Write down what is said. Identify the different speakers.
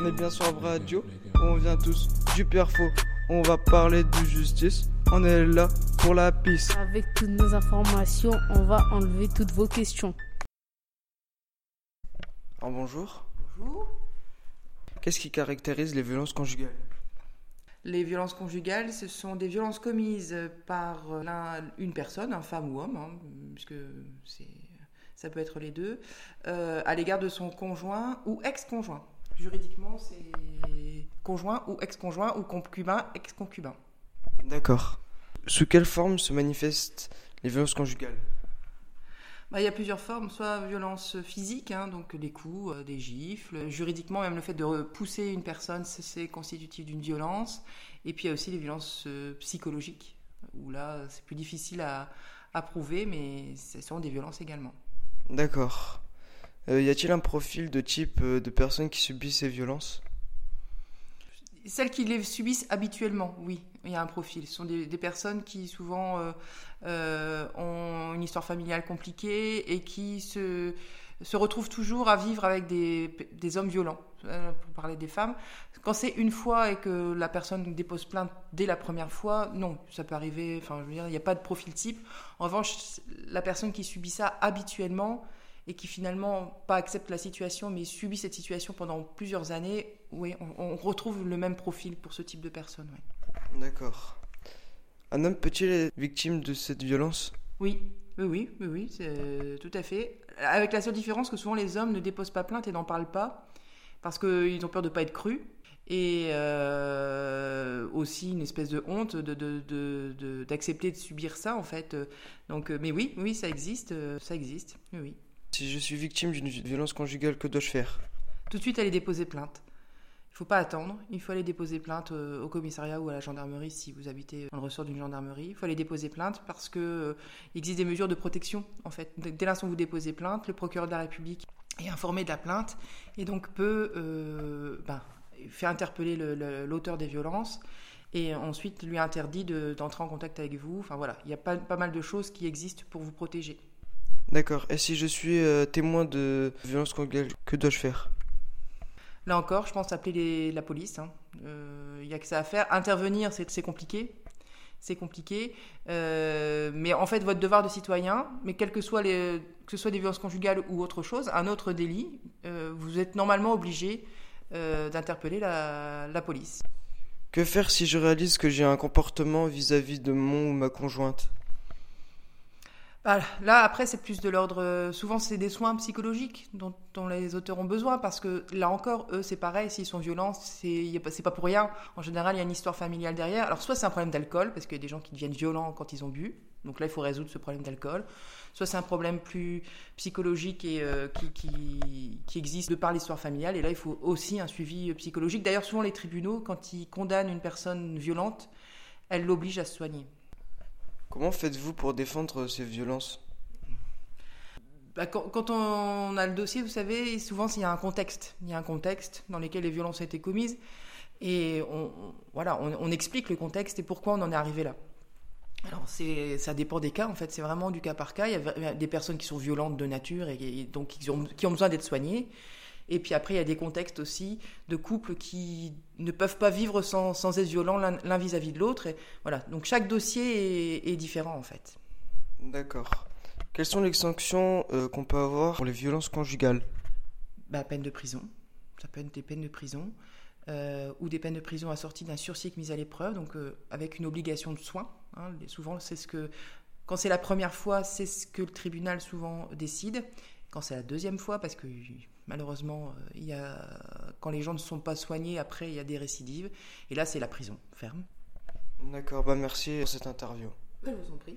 Speaker 1: On est bien sur Radio, on vient tous du perfo. On va parler de justice, on est là pour la piste.
Speaker 2: Avec toutes nos informations, on va enlever toutes vos questions.
Speaker 1: Alors bonjour,
Speaker 3: Bonjour.
Speaker 1: qu'est-ce qui caractérise les violences conjugales?
Speaker 3: Les violences conjugales, ce sont des violences commises par l'un- une personne, un femme ou homme, hein, puisque c'est- ça peut être les deux, euh, à l'égard de son conjoint ou ex-conjoint. Juridiquement, c'est conjoint ou ex-conjoint ou concubin, ex-concubin.
Speaker 1: D'accord. Sous quelle forme se manifestent les violences conjugales?
Speaker 3: Bah, il y a plusieurs formes, soit violence physique, hein, donc les coups, euh, des gifles. Juridiquement, même le fait de pousser une personne, c'est- c'est constitutif d'une violence. Et puis il y a aussi les violences euh, psychologiques, où là, c'est plus difficile à, à prouver, mais ce sont des violences également.
Speaker 1: D'accord. Euh, y a-t-il un profil de type euh, de personnes qui subissent ces violences?
Speaker 3: Celles qui les subissent habituellement, oui, il y a un profil. Ce sont des, personnes qui souvent euh, ont une histoire familiale compliquée et qui se, se retrouvent toujours à vivre avec des, des hommes violents, pour parler des femmes. Quand c'est une fois et que la personne dépose plainte dès la première fois, non, ça peut arriver, enfin je veux dire, il n'y a pas de profil type. En revanche, la personne qui subit ça habituellement, et qui finalement pas accepte la situation mais subit cette situation pendant plusieurs années, oui, on, on retrouve le même profil pour ce type de personne. oui.
Speaker 1: D'accord. Un homme peut-il être victime de cette violence?
Speaker 3: Oui, oui, oui, oui, oui, c'est tout à fait. Avec la seule différence que souvent les hommes ne déposent pas plainte et n'en parlent pas parce qu'ils ont peur de ne pas être crus. Et euh, aussi une espèce de honte de, de- de- de- d'accepter de, subir ça en fait. Donc, euh, mais oui, oui, ça existe, euh, ça existe. Oui, oui.
Speaker 1: Si je suis victime d'une violence conjugale, que dois-je faire?
Speaker 3: Tout de suite aller déposer plainte. Il ne faut pas attendre, il faut aller déposer plainte euh, au commissariat ou à la gendarmerie si vous habitez dans le ressort d'une gendarmerie. Il faut aller déposer plainte parce que euh, il existe des mesures de protection en fait. Dès l'instant où vous déposez plainte, le procureur de la République est informé de la plainte et donc peut euh, ben, faire interpeller le- le- l'auteur des violences et ensuite lui interdit de- d'entrer en contact avec vous. Enfin voilà, il y a pas mal de choses qui existent pour vous protéger.
Speaker 1: D'accord. Et si je suis euh, témoin de violence conjugale, que dois-je faire?
Speaker 3: Là encore, je pense appeler les- la police. hein. Euh, Il n'y a que ça à faire. Intervenir, c'est compliqué. C'est compliqué. Euh, mais en fait, votre devoir de citoyen, mais quel que soit les, que ce soit des violences conjugales ou autre chose, un autre délit, euh, vous êtes normalement obligé euh, d'interpeller la, la police.
Speaker 1: Que faire si je réalise que j'ai un comportement vis-à-vis de mon ou ma conjointe?
Speaker 3: Là, après, c'est plus de l'ordre. euh, Souvent, c'est des soins psychologiques dont, les auteurs ont besoin parce que là encore, eux, c'est pareil. S'ils sont violents, c'est pas- pour rien. En général, il y a une histoire familiale derrière. Alors, soit c'est un problème d'alcool parce qu'il y a des gens qui deviennent violents quand ils ont bu. Donc là, il faut résoudre ce problème d'alcool. Soit c'est un problème plus psychologique et euh, qui, qui, qui existe de par l'histoire familiale. Et là, il faut aussi un suivi euh, psychologique. D'ailleurs, souvent, les tribunaux, quand ils condamnent une personne violente, elles l'obligent à se soigner.
Speaker 1: Comment faites-vous pour défendre ces violences?
Speaker 3: Bah, quand, on a le dossier, vous savez, souvent il y a un contexte. Il y a un contexte dans lequel les violences ont été commises. Et on, voilà, on, explique le contexte et pourquoi on en est arrivé là. Alors, ça dépend des cas, en fait, c'est vraiment du cas par cas. Il y a des personnes qui sont violentes de nature et, donc qui ont besoin d'être soignées. Et puis après, il y a des contextes aussi de couples qui ne peuvent pas vivre sans, sans être violents l'un, vis-à-vis de l'autre. Et voilà, donc chaque dossier est, est différent, en fait.
Speaker 1: D'accord. Quelles sont les sanctions euh, qu'on peut avoir pour les violences conjugales?
Speaker 3: Bah, peine de prison. Ça peut être des peines de prison. euh, ou des peines de prison assorties d'un sursis mise à l'épreuve, donc euh, avec une obligation de soins. hein. Souvent, c'est ce que. Quand c'est la première fois, c'est ce que le tribunal souvent décide. Quand c'est la deuxième fois, parce que malheureusement, euh, il y a, quand les gens ne sont pas soignés, après, il y a des récidives. Et là, c'est la prison ferme.
Speaker 1: D'accord, bah merci pour cette interview.
Speaker 3: Je vous en prie.